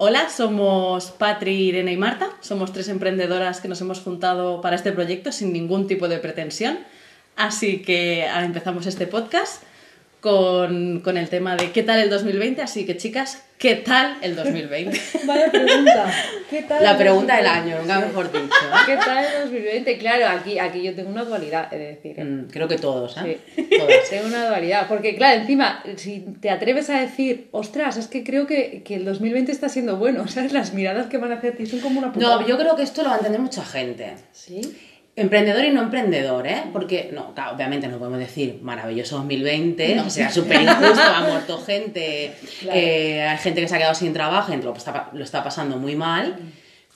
Hola, somos Patri, Irene y Marta. Somos tres emprendedoras que nos hemos juntado para este proyecto sin ningún tipo de pretensión. Así que empezamos este podcast con, con, el tema de qué tal el 2020. Así que, chicas, ¿qué tal el 2020? Vaya pregunta. ¿Qué tal La pregunta del año, nunca mejor dicho. ¿Qué tal el 2020? Claro, aquí, aquí yo tengo una dualidad, es decir. ¿eh? Mm, creo que todos, ¿eh? Sí, todos. tengo una dualidad. Porque, claro, encima, si te atreves a decir, ostras, es que creo que, que el 2020 está siendo bueno, ¿sabes? Las miradas que van a hacer ti son como una puta. No, yo creo que esto lo va a entender mucha gente. ¿Sí? Emprendedor y no emprendedor, ¿eh? Porque, no, claro, obviamente no podemos decir maravilloso 2020, no. o sea, súper injusto, ha muerto gente, claro. eh, hay gente que se ha quedado sin trabajo, gente lo está, lo está pasando muy mal,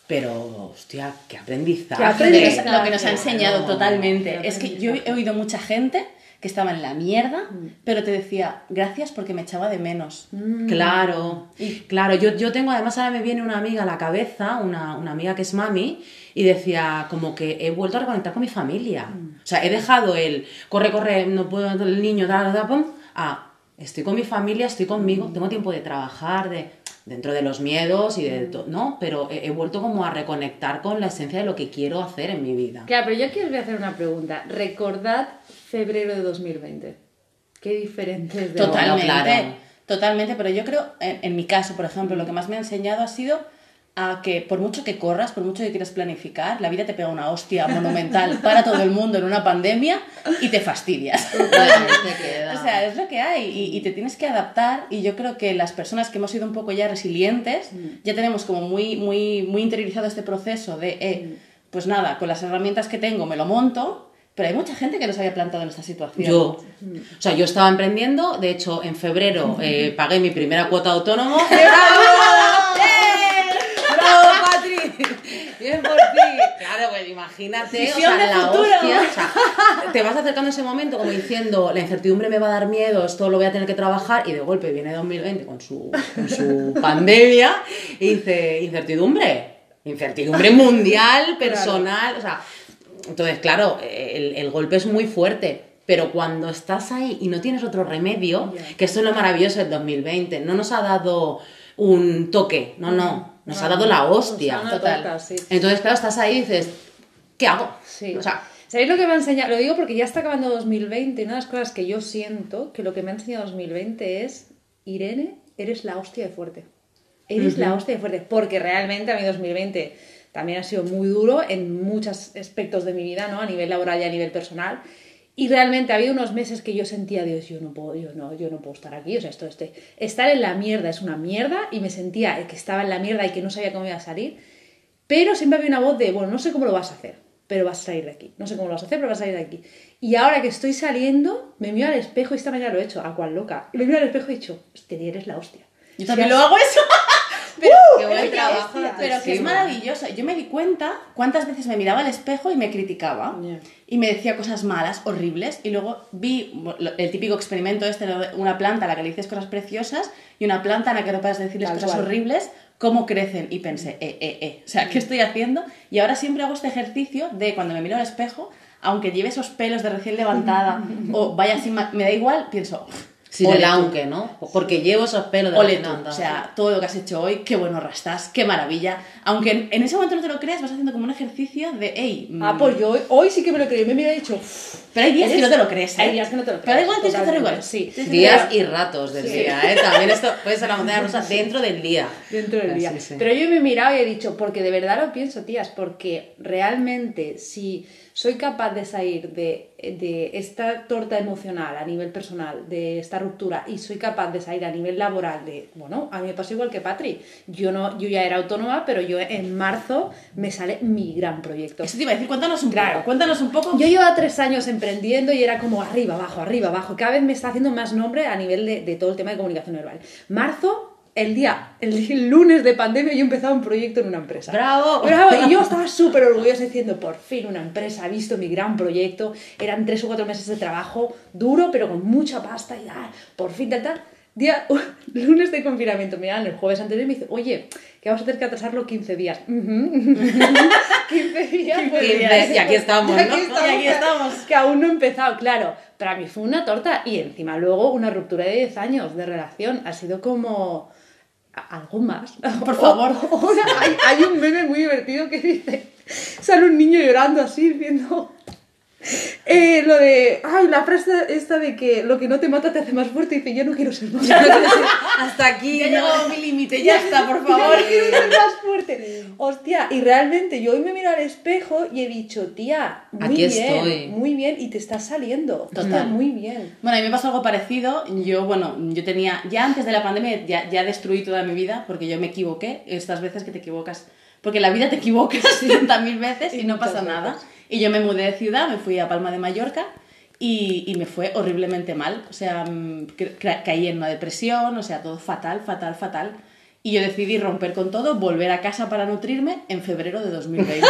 pero, hostia, qué aprendizaje. ¿Qué aprendizaje? Lo que nos ha enseñado totalmente. Es que yo he oído mucha gente que estaba en la mierda, pero te decía, gracias porque me echaba de menos. Mm. Claro, y claro, yo, yo tengo, además ahora me viene una amiga a la cabeza, una, una amiga que es mami, y decía como que he vuelto a reconectar con mi familia. Mm. O sea, he dejado el corre, corre, no puedo, el niño, da, da, pum, a estoy con mi familia, estoy conmigo, tengo tiempo de trabajar, de dentro de los miedos y de todo, ¿no? Pero he, he, vuelto como a reconectar con la esencia de lo que quiero hacer en mi vida. Claro, pero yo aquí os voy a hacer una pregunta. Recordad febrero de 2020. Qué diferente es de Totalmente, claro. totalmente, pero yo creo, en, en mi caso, por ejemplo, lo que más me ha enseñado ha sido a que por mucho que corras, por mucho que quieras planificar, la vida te pega una hostia monumental para todo el mundo en una pandemia y te fastidias. o sea, es lo que hay y, y, te tienes que adaptar y yo creo que las personas que hemos sido un poco ya resilientes, ya tenemos como muy, muy, muy interiorizado este proceso de, eh, pues nada, con las herramientas que tengo me lo monto, pero hay mucha gente que no se había plantado en esta situación. Yo. O sea, yo estaba emprendiendo, de hecho, en febrero eh, pagué mi primera cuota de autónomo. Por ti. Claro, pues imagínate, o sea, la hostia. O sea, te vas acercando a ese momento como diciendo, la incertidumbre me va a dar miedo, esto lo voy a tener que trabajar, y de golpe viene 2020 con su, con su pandemia y dice, incertidumbre. Incertidumbre mundial, personal, claro. o sea. Entonces, claro, el, el golpe es muy fuerte. Pero cuando estás ahí y no tienes otro remedio, yeah. que esto es lo maravilloso del 2020, no nos ha dado un toque, no, no, nos no, ha dado la hostia. Total. Entonces, claro, estás ahí y dices, ¿qué hago? Sí. O sea, ¿Sabéis lo que me ha enseñado? Lo digo porque ya está acabando 2020 y una de las cosas que yo siento que lo que me ha enseñado 2020 es, Irene, eres la hostia de fuerte. Eres uh -huh. la hostia de fuerte. Porque realmente a mí 2020 también ha sido muy duro en muchos aspectos de mi vida, ¿no? A nivel laboral y a nivel personal. Y realmente ha habido unos meses que yo sentía, Dios, yo no puedo, yo no, yo no puedo estar aquí, o sea, esto, este, estar en la mierda es una mierda y me sentía que estaba en la mierda y que no sabía cómo iba a salir, pero siempre había una voz de, bueno, no sé cómo lo vas a hacer, pero vas a salir de aquí, no sé cómo lo vas a hacer, pero vas a salir de aquí. Y ahora que estoy saliendo, me miro al espejo y esta mañana lo he hecho, a cual loca, y me miro al espejo y he dicho, hostia, eres la hostia. Yo también o sea, lo hago eso. Pero, uh, qué buen trabajo pero que es maravilloso. Yo me di cuenta cuántas veces me miraba al espejo y me criticaba yeah. y me decía cosas malas, horribles, y luego vi el típico experimento este de una planta a la que le dices cosas preciosas y una planta a la que no puedes decirles Tal cosas cual. horribles, cómo crecen. Y pensé, eh, eh, eh, o sea, ¿qué estoy haciendo? Y ahora siempre hago este ejercicio de cuando me miro al espejo, aunque lleve esos pelos de recién levantada o vaya así, me da igual, pienso, Sí, el aunque, ¿no? Porque llevo esos pelos de Ole tú. O sea, todo lo que has hecho hoy, qué bueno rastás, qué maravilla. Aunque en, en, ese momento no te lo creas, vas haciendo como un ejercicio de, hey. Ah, pues yo hoy, hoy sí que me lo creo. Me hubiera dicho. Pero hay días que no te lo crees, ¿eh? Hay días que no te lo crees. Pero da igual, tienes que hacerlo igual. Sí. Días y ratos del sí. día, ¿eh? También esto puede ser la montaña rusa dentro del día. Dentro del día. Sí, sí. Pero yo me he mirado y he dicho, porque de verdad lo pienso, tías, porque realmente si soy capaz de salir de, de, esta torta emocional a nivel personal, de esta ruptura, y soy capaz de salir a nivel laboral de, bueno, a mí me pasó igual que Patri. Yo no, yo ya era autónoma, pero yo en marzo me sale mi gran proyecto. Eso te iba a decir, cuéntanos un claro. poco, cuéntanos un poco. Yo llevaba tres años emprendiendo y era como arriba, abajo, arriba, abajo. Cada vez me está haciendo más nombre a nivel de, de todo el tema de comunicación verbal. Marzo el día, el lunes de pandemia, yo empezaba un proyecto en una empresa. ¡Bravo! ¡Bravo! Y yo estaba súper orgullosa diciendo, por fin una empresa ha visto mi gran proyecto. Eran tres o cuatro meses de trabajo duro, pero con mucha pasta y tal. Por fin, tal, tal. Día, uh, lunes de confinamiento, me el jueves anterior y me dice, oye, que vamos a tener que atrasarlo 15 días. Uh -huh. 15 días. 15 pues, días y aquí estamos, y aquí estamos, ¿no? Y aquí estamos. Que aún no he empezado, claro. Para mí fue una torta y encima luego una ruptura de 10 años de relación. Ha sido como algo más. Por favor. Ahora hay, hay un meme muy divertido que dice, sale un niño llorando así, diciendo... Eh, lo de. Ay, la frase esta de que lo que no te mata te hace más fuerte. Y dice, yo no quiero ser más fuerte. Hasta aquí. Ya he llegado a mi límite, ya está, por favor. Yo no quiero ser más fuerte. Hostia, y realmente yo hoy me miro al espejo y he dicho, tía, muy Aquí bien. estoy. Muy bien, y te está saliendo. Está Total. muy bien. Bueno, a mí me pasó algo parecido. Yo, bueno, yo tenía, ya antes de la pandemia, ya, ya destruí toda mi vida porque yo me equivoqué. Estas veces que te equivocas, porque la vida te equivocas 60.000 veces y no pasa nada. Y yo me mudé de ciudad, me fui a Palma de Mallorca y, y me fue horriblemente mal. O sea, mm, ca- ca- caí en una depresión, o sea, todo fatal, fatal, fatal. Y yo decidí romper con todo, volver a casa para nutrirme en febrero de 2020.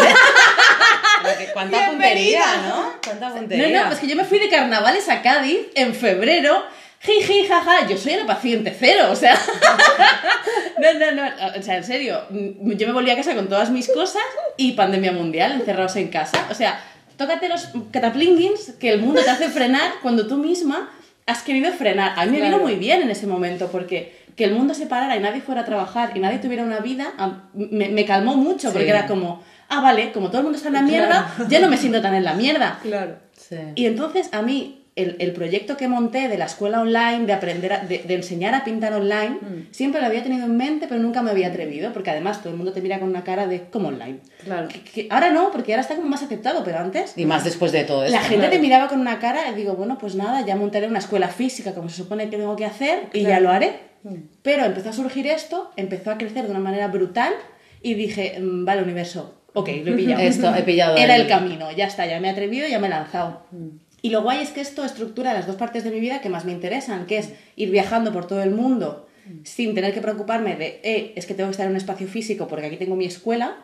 Pero que cuánta puntería, ¿no? Cuánta No, puntería. no, pues que yo me fui de carnavales a Cádiz en febrero. Jiji, jaja, yo soy la paciente cero, o sea. no, no, no, o sea, en serio. mm, Yo me volví a casa con todas mis cosas y pandemia mundial, encerrados en casa. O sea, tócate los cataplinguins que el mundo te hace frenar cuando tú misma has querido frenar. A mí me vino Claro. muy bien en ese momento porque que el mundo se parara y nadie fuera a trabajar y nadie tuviera una vida, me, me calmó mucho porque Sí. era como, ah, vale, como todo el mundo está en la mierda, ya no me siento tan en la mierda. Claro. Sí. Y entonces a mí el, el proyecto que monté de la escuela online, de aprender, a- de, de enseñar a pintar online, siempre lo había tenido en mente, pero nunca me había atrevido, porque además todo el mundo te mira con una cara de como online. Claro. Que- que ahora no, porque ahora está como más aceptado, pero antes Y más después de todo esto. la gente claro. te miraba con una cara y digo, bueno, pues nada, ya montaré una escuela física como se supone que tengo que hacer y ya lo haré. Pero empezó a surgir esto, empezó a crecer de una manera brutal y dije, mm, vale, universo, ok, lo he pillado. Esto, he pillado Era el- el camino, ya está, ya me he atrevido, ya me he lanzado. Y lo guay es que esto estructura las dos partes de mi vida que más me interesan, que es ir viajando por todo el mundo sin tener que preocuparme de, eh, es que tengo que estar en un espacio físico porque aquí tengo mi escuela,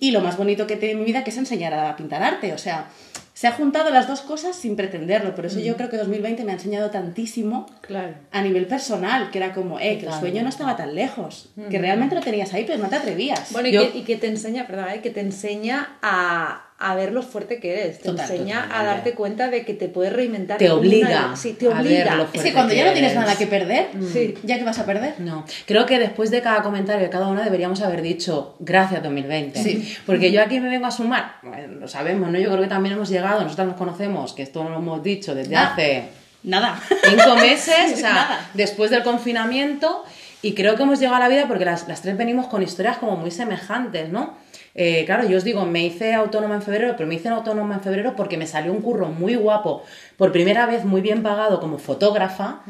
y lo más bonito que tiene mi vida que es enseñar a pintar arte. O sea, se ha juntado las dos cosas sin pretenderlo. Por eso yo creo que 2020 me ha enseñado tantísimo Claro. a nivel personal, que era como, eh, que el sueño no estaba tan lejos, que realmente lo tenías ahí, pero no te atrevías. Bueno, y, Yo- que, y que te enseña, perdón, ¿eh? que te enseña a, a ver lo fuerte que eres. Te Total, enseña a totalmente. darte cuenta de que te puedes reinventar. Te obliga una- Sí, te a obliga. ver lo es fuerte que cuando ya que no tienes eres. nada que perder, Sí. ¿ya que vas a perder? No, creo que después de cada comentario de cada una deberíamos haber dicho gracias 2020. Sí. Porque yo aquí me vengo a sumar, bueno, lo sabemos, ¿no? Yo creo que también hemos llegado, nosotros nos conocemos, que esto lo hemos dicho desde Ah. hace Nada. cinco meses, o sea, Nada. después del confinamiento, y creo que hemos llegado a la vida porque las, las tres venimos con historias como muy semejantes, ¿no? Eh, claro, yo os digo, me hice autónoma en febrero, pero me hice autónoma en febrero porque me salió un curro muy guapo, por primera vez muy bien pagado como fotógrafa.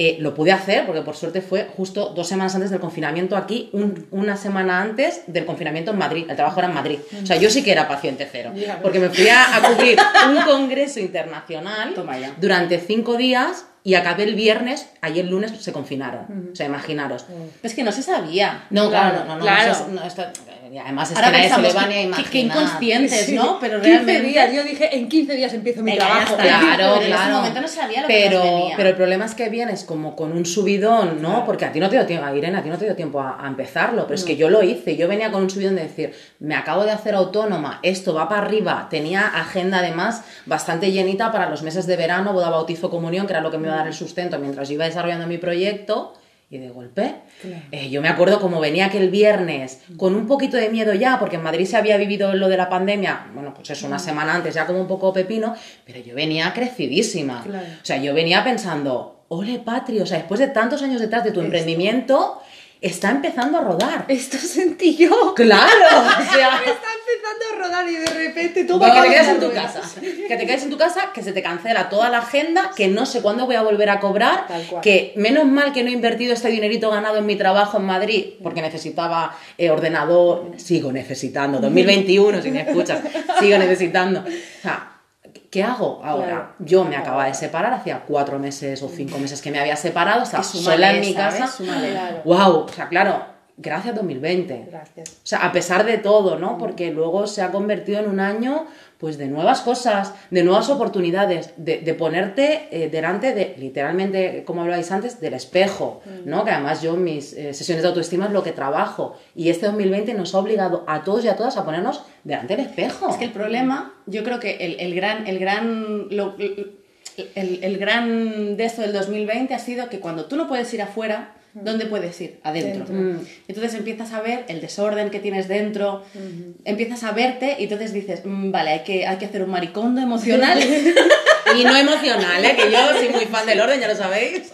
Eh, lo pude hacer porque por suerte fue justo dos semanas antes del confinamiento aquí, un- una semana antes del confinamiento en Madrid. El trabajo era en Madrid. O sea, yo sí que era paciente cero. Porque me fui a, a cubrir un congreso internacional durante cinco días y acabé el viernes, ayer lunes se confinaron. O sea, imaginaros. Es que no se sabía. No, claro, no, no, no, Claro. no, esto- y además es Ahora que nadie se pensamos le va que- ni a que- que inconscientes, Sí. ¿no? Pero 15 realmente... días, yo dije, en 15 días empiezo mi trabajo. Claro, Pero en ese claro. momento no sabía lo que pero, nos venía. pero el problema es que vienes como con un subidón, ¿no? Porque a ti no te dio tiempo, Irene, a ti no te dio tiempo a, a empezarlo, pero es que yo lo hice. Yo venía con un subidón de decir, me acabo de hacer autónoma, esto va para arriba. Tenía agenda además bastante llenita para los meses de verano, boda, bautizo, comunión, que era lo que me iba a dar el sustento mientras yo iba desarrollando mi proyecto. Y de golpe, eh, yo me acuerdo como venía aquel viernes con un poquito de miedo ya, porque en Madrid se había vivido lo de la pandemia, bueno, pues eso, una semana antes, ya como un poco pepino, pero yo venía crecidísima. Claro. O sea, yo venía pensando, ole Patri, o sea, después de tantos años detrás de tu emprendimiento, está empezando a rodar. Esto sentí yo. Claro, o sea, empezando a rodar y de repente tú que te quedes en tu casa. Que te quedes en tu casa, que se te cancela toda la agenda, que no sé cuándo voy a volver a cobrar, que menos mal que no he invertido este dinerito ganado en mi trabajo en Madrid, porque necesitaba eh, ordenador, sigo necesitando, 2021, si me escuchas, sigo necesitando. O sea, ¿qué hago ahora? Claro. Yo me acababa de separar, hacía cuatro meses o cinco meses que me había separado, estaba sola en mi casa. Wow, o sea, claro, gracias 2020. Gracias. O sea, a pesar de todo, ¿no? Porque luego se ha convertido en un año, pues, de nuevas cosas, de nuevas oportunidades, de, de ponerte eh, delante de, literalmente, como hablabais antes, del espejo, ¿no? Que además yo en mis eh, sesiones de autoestima es lo que trabajo. Y este 2020 nos ha obligado a todos y a todas a ponernos delante del espejo. Es que el problema, yo creo que el, el gran, el gran, lo- el, el gran de esto del 2020 ha sido que cuando tú no puedes ir afuera, ¿dónde puedes ir? Adentro. Dentro. Mm. Entonces empiezas a ver el desorden que tienes dentro, empiezas a verte y entonces dices, "Mm, vale, hay que, hay que hacer un maricondo emocional. Y no emocional, ¿eh? que yo soy muy fan del orden, ya lo sabéis.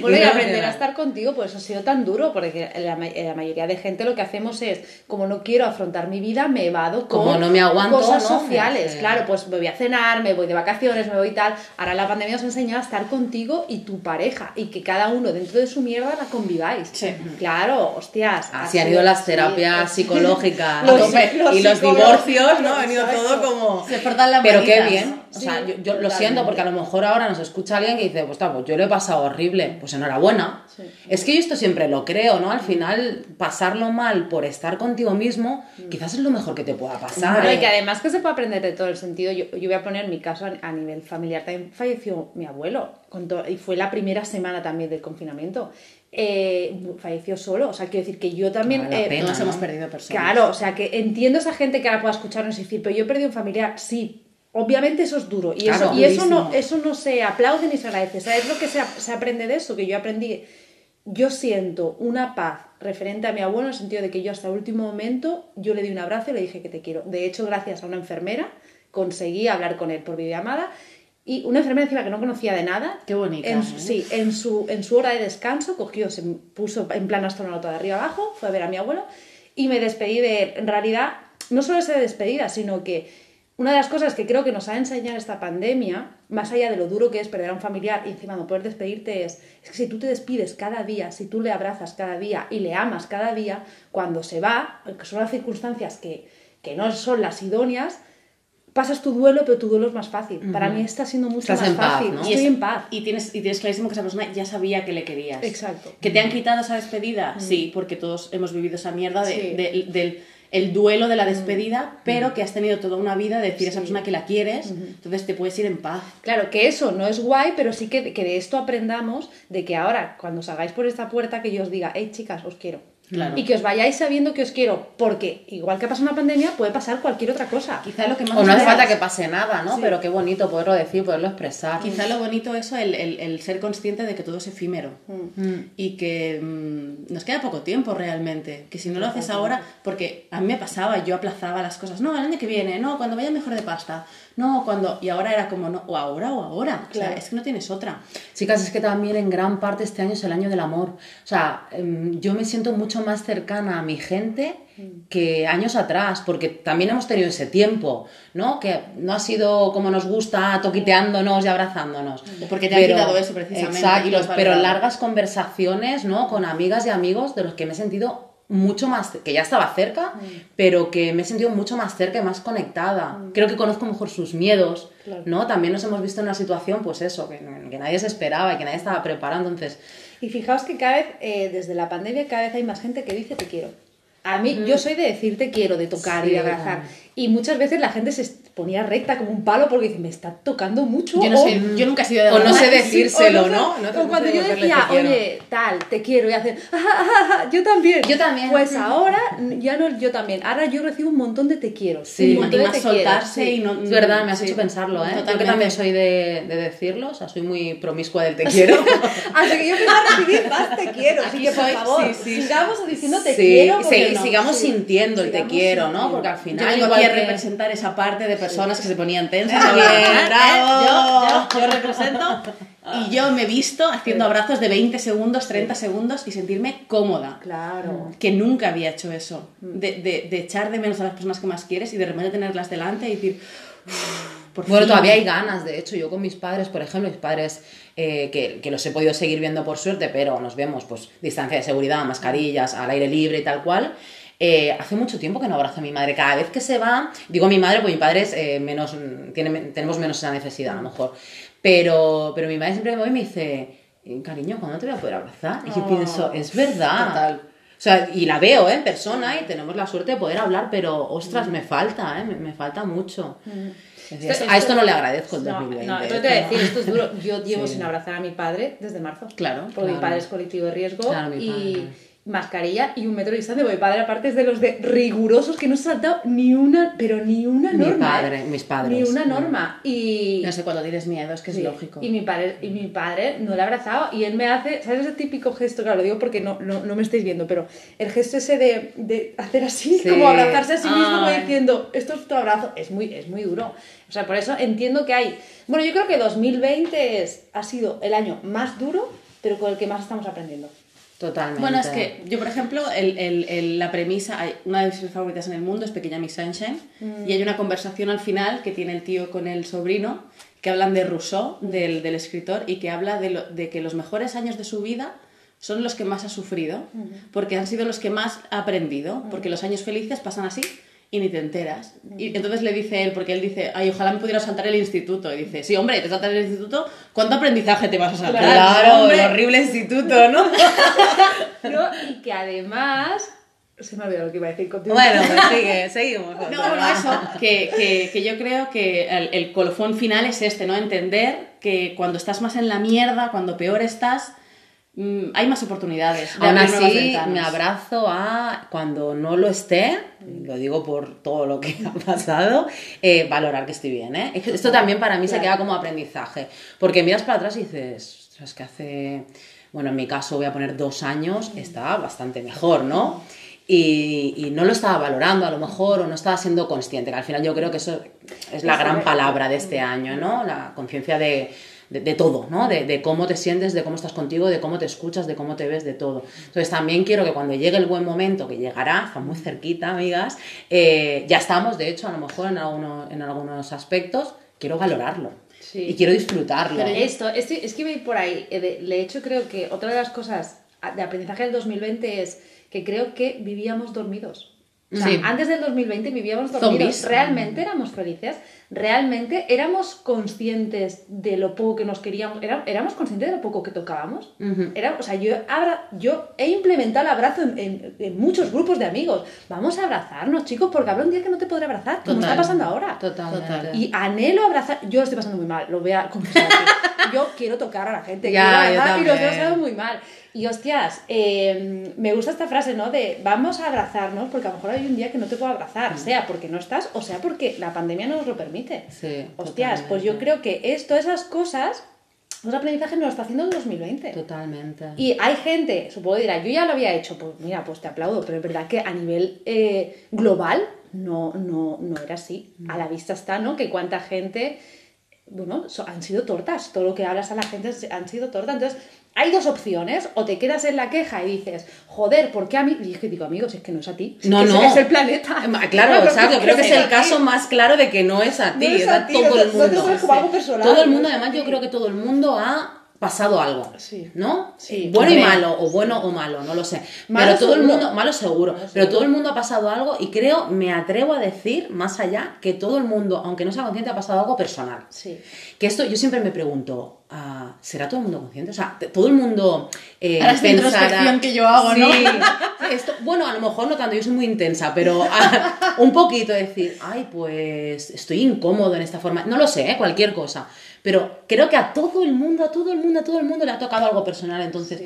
Bueno, y no aprender a estar contigo, pues eso ha sido tan duro, porque la, la mayoría de gente lo que hacemos es, como no quiero afrontar mi vida, me evado con Como no me aguanto, cosas ¿no? sociales. Eh, Claro, pues me voy a cenar, me voy de vacaciones, me voy tal. Ahora la pandemia nos ha enseñado a estar contigo y tu pareja, y que cada uno dentro de su mierda la conviváis. Sí. Claro, hostias. Así ha han ido las terapias psicológicas Los- los y los divorcios, ¿no? Han ido exacto. todo como... Se las Pero qué bien. O sea, Sí, yo, yo lo siento porque a lo mejor ahora nos escucha alguien que dice, pues, ta, pues yo lo he pasado horrible. Pues enhorabuena. Sí. Es que yo esto siempre lo creo, ¿no? Al final, pasarlo mal por estar contigo mismo, quizás es lo mejor que te pueda pasar. Y ¿eh? que además que se puede aprender de todo el sentido. Yo, yo voy a poner mi caso a, a nivel familiar. También falleció mi abuelo con to- y fue la primera semana también del confinamiento. Eh, falleció solo. O sea, quiero decir que yo también... Eh, pena, Todos ¿no? hemos perdido personas. Claro, o sea, que entiendo a esa gente que ahora pueda escucharnos y decir, pero yo he perdido un familiar. Sí, obviamente eso es duro. Y, Claro, eso, y eso, no, durísimo. eso no se aplaude ni se agradece. ¿Sabes lo que se, ap- se aprende de eso? Que yo aprendí... Yo siento una paz referente a mi abuelo en el sentido de que yo hasta el último momento yo le di un abrazo y le dije que te quiero. De hecho, gracias a una enfermera conseguí hablar con él por videollamada y una enfermera encima que no conocía de nada. Qué bonita, En, ¿eh? Sí, en su, en su hora de descanso cogió, se puso en plan astronauta de arriba abajo, fue a ver a mi abuelo y me despedí de él. En realidad, no solo esa despedida, sino que una de las cosas que creo que nos ha enseñado esta pandemia, más allá de lo duro que es perder a un familiar y encima no poder despedirte, es, es que si tú te despides cada día, si tú le abrazas cada día y le amas cada día, cuando se va, que son las circunstancias que, que no son las idóneas, pasas tu duelo, pero tu duelo es más fácil. Para mí está siendo mucho Estás más en paz, fácil. ¿no? Estoy es- en paz. Y tienes, y tienes clarísimo que esa persona ya sabía que le querías. Exacto. ¿Que te han quitado esa despedida? Sí, porque todos hemos vivido esa mierda de- Sí. de- del el duelo de la despedida, pero que has tenido toda una vida de decir a esa persona que la quieres, entonces te puedes ir en paz. Claro, que eso no es guay, pero sí que, que de esto aprendamos de que ahora, cuando salgáis por esta puerta, que yo os diga, hey chicas, os quiero. Claro. Y que os vayáis sabiendo que os quiero, porque igual que pasa una pandemia, puede pasar cualquier otra cosa. Quizá lo que más O no hace falta que pase nada, ¿no? Pero qué bonito poderlo decir, poderlo expresar. Quizá lo bonito eso, el, el- el ser consciente de que todo es efímero Mm. y que mm, nos queda poco tiempo realmente. Que si no lo haces ahora, porque a mí me pasaba, yo aplazaba las cosas, no, el año que viene, no, cuando vaya mejor de pasta, no, cuando. Y ahora era como, no, o ahora o ahora. O sea, Claro. es que no tienes otra. Chicas, es que también en gran parte este año es el año del amor. O sea, em, yo me siento mucho más cercana a mi gente que años atrás, porque también hemos tenido ese tiempo, ¿no? Que no ha sido como nos gusta, toquiteándonos y abrazándonos. Porque te han quitado eso precisamente, Exacto, lo has pero largas conversaciones, ¿no? Con amigas y amigos de los que me he sentido mucho más, que ya estaba cerca, pero que me he sentido mucho más cerca y más conectada. Creo que conozco mejor sus miedos, Claro. ¿no? También nos hemos visto en una situación, pues eso, que, que nadie se esperaba y que nadie estaba preparando, entonces... Y fijaos que cada vez, eh, desde la pandemia, cada vez hay más gente que dice te quiero. A mí, yo soy de decir te quiero, de tocar y de abrazar. Y muchas veces la gente se ponía recta como un palo porque dice, me está tocando mucho. Yo, no o- sé, yo nunca he sido de O no sé decírselo, o ¿no? sé, No te- o cuando yo decía, quiero. oye, tal, te quiero, y hacen, "Ah, ah, ah, ah, yo también. Yo también. Pues ahora, ya no yo también. Ahora yo recibo un montón de te quiero. Sí, un montón y de más te quiero, soltarse sí. y no... Es verdad, me has sí. hecho pensarlo, ¿eh? Yo que Totalmente. también soy de, de decirlo, o sea, soy muy promiscua del te quiero. Así que yo a recibir más te quiero. Así que, por soy- favor, sigamos diciendo te quiero. y sigamos sintiendo el te quiero, ¿no? Porque al Yo final... igual aquí a representar esa parte de personas que se ponían tensas. Bien, Bien, bravo. Yo, yo represento. Y yo me he visto haciendo abrazos de 20 segundos, 30 segundos y sentirme cómoda. Claro. Que nunca había hecho eso. De, de- de echar de menos a las personas que más quieres y de repente tenerlas delante y decir. "Uf, por Bueno, fin". todavía hay ganas, de hecho, yo con mis padres, por ejemplo, mis padres eh, que, que los he podido seguir viendo por suerte, pero nos vemos, pues, distancia de seguridad, mascarillas, al aire libre y tal cual. Eh, hace mucho tiempo que no abrazo a mi madre. Cada vez que se va, digo mi madre, porque mi padre es eh, menos, mm, tiene, tenemos menos esa necesidad a lo mejor. Pero, pero mi madre siempre me voy y me dice, "Eh, cariño, ¿cuándo te voy a poder abrazar? Y yo Oh. pienso, es verdad. Total. O sea, y la veo ¿eh? en persona y tenemos la suerte de poder hablar, pero ostras, me falta, ¿eh? me, me falta mucho. Es decir, Esto- a esto esto- no le agradezco el No, 2020. no, esto te voy a decir, esto es duro. Yo llevo Sí. sin abrazar a mi padre desde marzo. Claro, Porque mi claro. padre es colectivo de riesgo Claro, mi y. mascarilla y un metro de distancia. Mi padre, aparte, es de los de rigurosos que no se ha saltado ni una, pero ni una Mi norma. padre, ¿eh? mis padres. Ni una norma. Y. No sé, cuando tienes miedo, es que es Sí, lógico. Y mi padre, y mi padre no le ha abrazado y él me hace, ¿sabes ese típico gesto? Claro, lo digo porque no, no, no me estáis viendo, pero el gesto ese de, de hacer así, Sí. como abrazarse a sí mismo, como Ay. diciendo, esto es tu abrazo, es muy, es muy duro. O sea, por eso entiendo que hay. Bueno, yo creo que 2020 es, ha sido el año más duro, pero con el que más estamos aprendiendo. Totalmente. Bueno, es que yo, por ejemplo, el- el- el- la premisa, hay- una de mis favoritas en el mundo es Pequeña Miss Sunshine, y hay una conversación al final que tiene el tío con el sobrino, que hablan de Rousseau, del, del escritor, y que habla de, lo- de que los mejores años de su vida son los que más ha sufrido, porque han sido los que más ha aprendido, porque los años felices pasan así y ni te enteras. Y entonces le dice él, porque él dice, ay, ojalá me pudiera saltar el instituto. Y dice, sí, hombre, te saltas el instituto, ¿cuánto aprendizaje te vas a saltar? Claro, el horrible instituto, ¿no? ¿no? Y que además. Se me ha olvidado lo que iba a decir contigo. bueno, pues sigue, seguimos. No, bueno, eso, que, que, que yo creo que el, el colofón final es este, ¿no? Entender que cuando estás más en la mierda, cuando peor estás, hay más oportunidades. de Aún así, me abrazo a cuando no lo esté, lo digo por todo lo que ha pasado, eh, valorar que estoy bien. ¿eh? Esto también para mí se queda como aprendizaje, porque miras para atrás y dices, ostras, que hace, bueno, en mi caso voy a poner dos años, estaba bastante mejor, ¿no? Y, y no lo estaba valorando a lo mejor o no estaba siendo consciente, que al final yo creo que eso es la gran palabra de este año, ¿no? La conciencia de, de, de todo, ¿no? De, de cómo te sientes, de cómo estás contigo, de cómo te escuchas, de cómo te ves, de todo. Entonces también quiero que cuando llegue el buen momento, que llegará, está muy cerquita, amigas, eh, ya estamos, de hecho, a lo mejor en, alguno- en algunos aspectos, quiero valorarlo. Sí. Y quiero disfrutarlo. Pero esto, este- es que ir por ahí. Eh, De hecho, creo que otra de las cosas de aprendizaje del 2020 es que creo que vivíamos dormidos. O sea, Sí. antes del 2020 vivíamos dormidos. Zombies. Realmente éramos felices. Realmente éramos conscientes de lo poco que nos queríamos. era- éramos conscientes de lo poco que tocábamos. Ujú. Era, o sea, yo, abra- yo he implementado el abrazo en, en- en muchos grupos de amigos. Vamos a abrazarnos, chicos, porque habrá un día que no te podré abrazar, como Total. está pasando ahora. Totalmente. Total. Y anhelo abrazar. Yo lo estoy pasando muy mal, lo voy a confesar. Yo quiero tocar a la gente, Ya, quiero yo abrazar y lo estoy pasando muy mal. Y hostias, eh, me gusta esta frase, ¿no? De vamos a abrazarnos porque a lo mejor hay un día que no te puedo abrazar, Mm. sea porque no estás o sea porque la pandemia no nos lo permite. Sí, Hostias, pues yo creo que esto, esas cosas, los aprendizajes nos lo está haciendo el 2020. Totalmente. Y hay gente, supongo que dirá, yo ya lo había hecho, pues mira, pues te aplaudo, pero es verdad que a nivel eh, global no, no, no era así. A la vista está, ¿no? Que cuánta gente, bueno, so- han sido tortas, todo lo que hablas a la gente han sido tortas. Entonces, hay dos opciones, o te quedas en la queja y dices, joder, ¿por qué a mí? Y es que digo, amigos, es que no es a ti, es No, es- no. es el planeta. Claro, exacto. Creo que es el caso más claro de que no es a ti, No es a ti, todo el mundo. tomes como algo personal, Todo el mundo, además, yo creo que todo el mundo ha pasado algo, Sí. ¿no? Sí. Bueno y malo, o bueno o malo, no lo sé. Malo pero todo el mundo, malo seguro, Malo pero seguro. todo el mundo ha pasado algo y creo, me atrevo a decir más allá que todo el mundo, aunque no sea consciente, ha pasado algo personal. Sí. Que esto yo siempre me pregunto, ah, ¿será todo el mundo consciente? O sea, todo el mundo eh, Ahora introspección que yo hago, sí, ¿no? esto, bueno, a lo mejor no tanto, yo soy muy intensa, pero ah, un poquito decir, ay, pues estoy incómodo en esta forma. No lo sé, ¿eh? cualquier cosa. Pero creo que a todo el mundo, a todo el mundo, a todo el mundo le ha tocado algo personal. Entonces,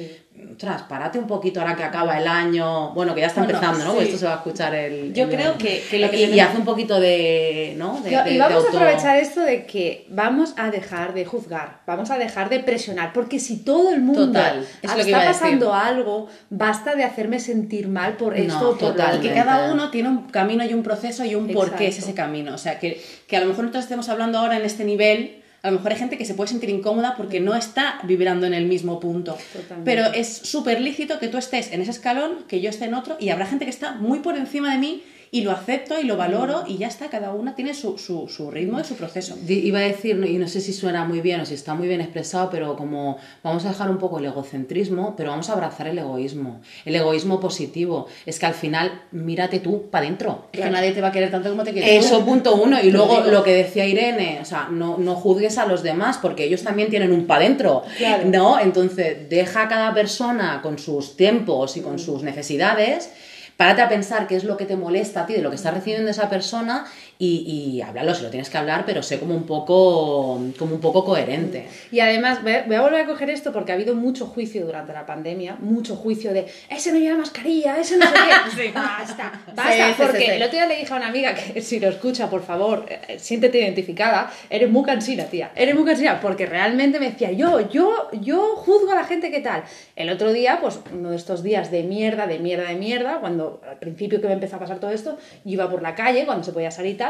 ostras, párate un poquito ahora que acaba el año. Bueno, que ya está Bueno, empezando, ¿no? sí. Porque esto se va a escuchar el. Yo el- creo que- que lo que y, hace un poquito de. ¿no? De, Yo- de- y de vamos auto- a aprovechar esto de que vamos a dejar de juzgar, vamos a dejar de presionar, porque si todo el mundo Total, es lo que está pasando algo, basta de hacerme sentir mal por No, esto o por lo total, que cada uno tiene un camino y un proceso y un por qué es ese camino. O sea, que, que a lo mejor nosotros estemos hablando ahora en este nivel, a lo mejor hay gente que se puede sentir incómoda porque no está vibrando en el mismo punto. Totalmente. Pero es súper lícito que tú estés en ese escalón, que yo esté en otro, y habrá gente que está muy por encima de mí y lo acepto y lo valoro y ya está, cada una tiene su, su, su ritmo y su proceso. Iba a decir, y no sé si suena muy bien o si está muy bien expresado, pero como vamos a dejar un poco el egocentrismo, pero vamos a abrazar el egoísmo, el egoísmo positivo. Es que al final, mírate tú para adentro. Es que nadie te va a querer tanto como te quieres. Eso punto uno. Y luego lo que decía Irene, o sea, no, no juzgues a los demás porque ellos también tienen un pa' dentro. Claro. ¿No? Entonces, deja a cada persona con sus tiempos y con sus necesidades. Párate a pensar qué es lo que te molesta a ti de lo que estás recibiendo de esa persona y, y háblalo, si lo tienes que hablar, pero sé como un poco, como un poco coherente. Y además, voy a, volver a coger esto porque ha habido mucho juicio durante la pandemia, mucho juicio de ese no lleva mascarilla, ese no sé qué. Sí. Basta, basta, Sí, porque sí, el otro día le dije a una amiga que si lo escucha, por favor, eh, siéntete identificada, eres muy cansina, tía, eres muy cansina, porque realmente me decía, yo, yo, yo juzgo a la gente que tal. El otro día, pues uno de estos días de mierda, de mierda, de mierda, cuando al principio que me empezó a pasar todo esto, yo iba por la calle, cuando se podía salir y tal,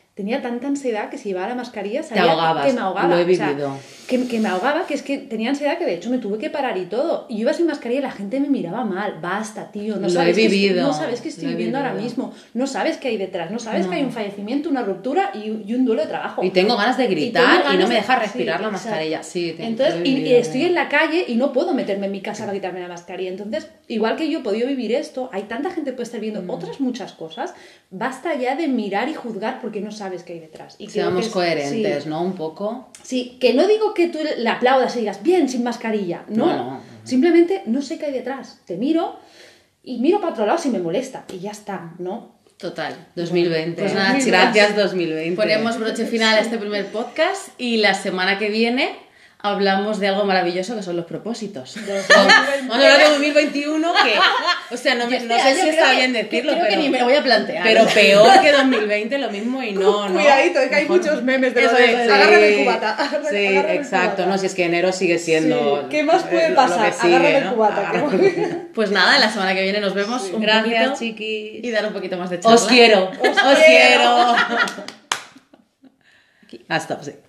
tenía tanta ansiedad que si llevaba la mascarilla sabía ahogabas, que me ahogaba. lo he o sea, vivido. que, que me ahogaba, que es que tenía ansiedad que de hecho me tuve que parar y todo. Y yo iba sin mascarilla y la gente me miraba mal. Basta, tío. No Lo he sabes que estoy- vivido, no sabes que estoy lo he viviendo ahora mismo. No sabes qué hay detrás. No sabes que hay un fallecimiento, una ruptura y, y un duelo de trabajo. Y tengo ganas de gritar y, ganas no me de- deja respirar sí, la mascarilla. Sí, te- Entonces, lo he y, y vivido, estoy eh. en la calle y no puedo meterme en mi casa para quitarme la mascarilla. Entonces, igual que yo he podido vivir esto, hay tanta gente que puede estar viendo Mm. otras muchas cosas. Basta ya de mirar y juzgar porque no sabes qué hay detrás. Y Seamos que coherentes, sí. ¿no? Un poco. Sí, que no digo que tú le aplaudas y digas, bien, sin mascarilla. No, No, no. simplemente no sé qué hay detrás. Te miro y miro para otro lado si me molesta. Y ya está, ¿no? Total. 2020. Pues nada, chicas, Gracias 2020. Ponemos broche final a este primer podcast y la semana que viene hablamos de algo maravilloso que son los propósitos. Vamos a hablar de 2021 que, o sea, no, me- no sé si está bien decirlo, creo pero, que ni me lo voy a plantear. pero peor que 2020 lo mismo y no, ¿no? Cuidadito, es que hay muchos memes de Eso de, es, "Agárrame el sí, cubata, agárrame- Sí, agárrame exacto, cubata". no, si es que enero sigue siendo... Sí, ¿Qué más puede pasar? sigue, Agárrame cubata. Agárrame. Pues nada, la semana que viene nos vemos un Gracias, poquito chiquis. y dar un poquito más de charla. Os quiero, os, quiero. quiero. Hasta, sí.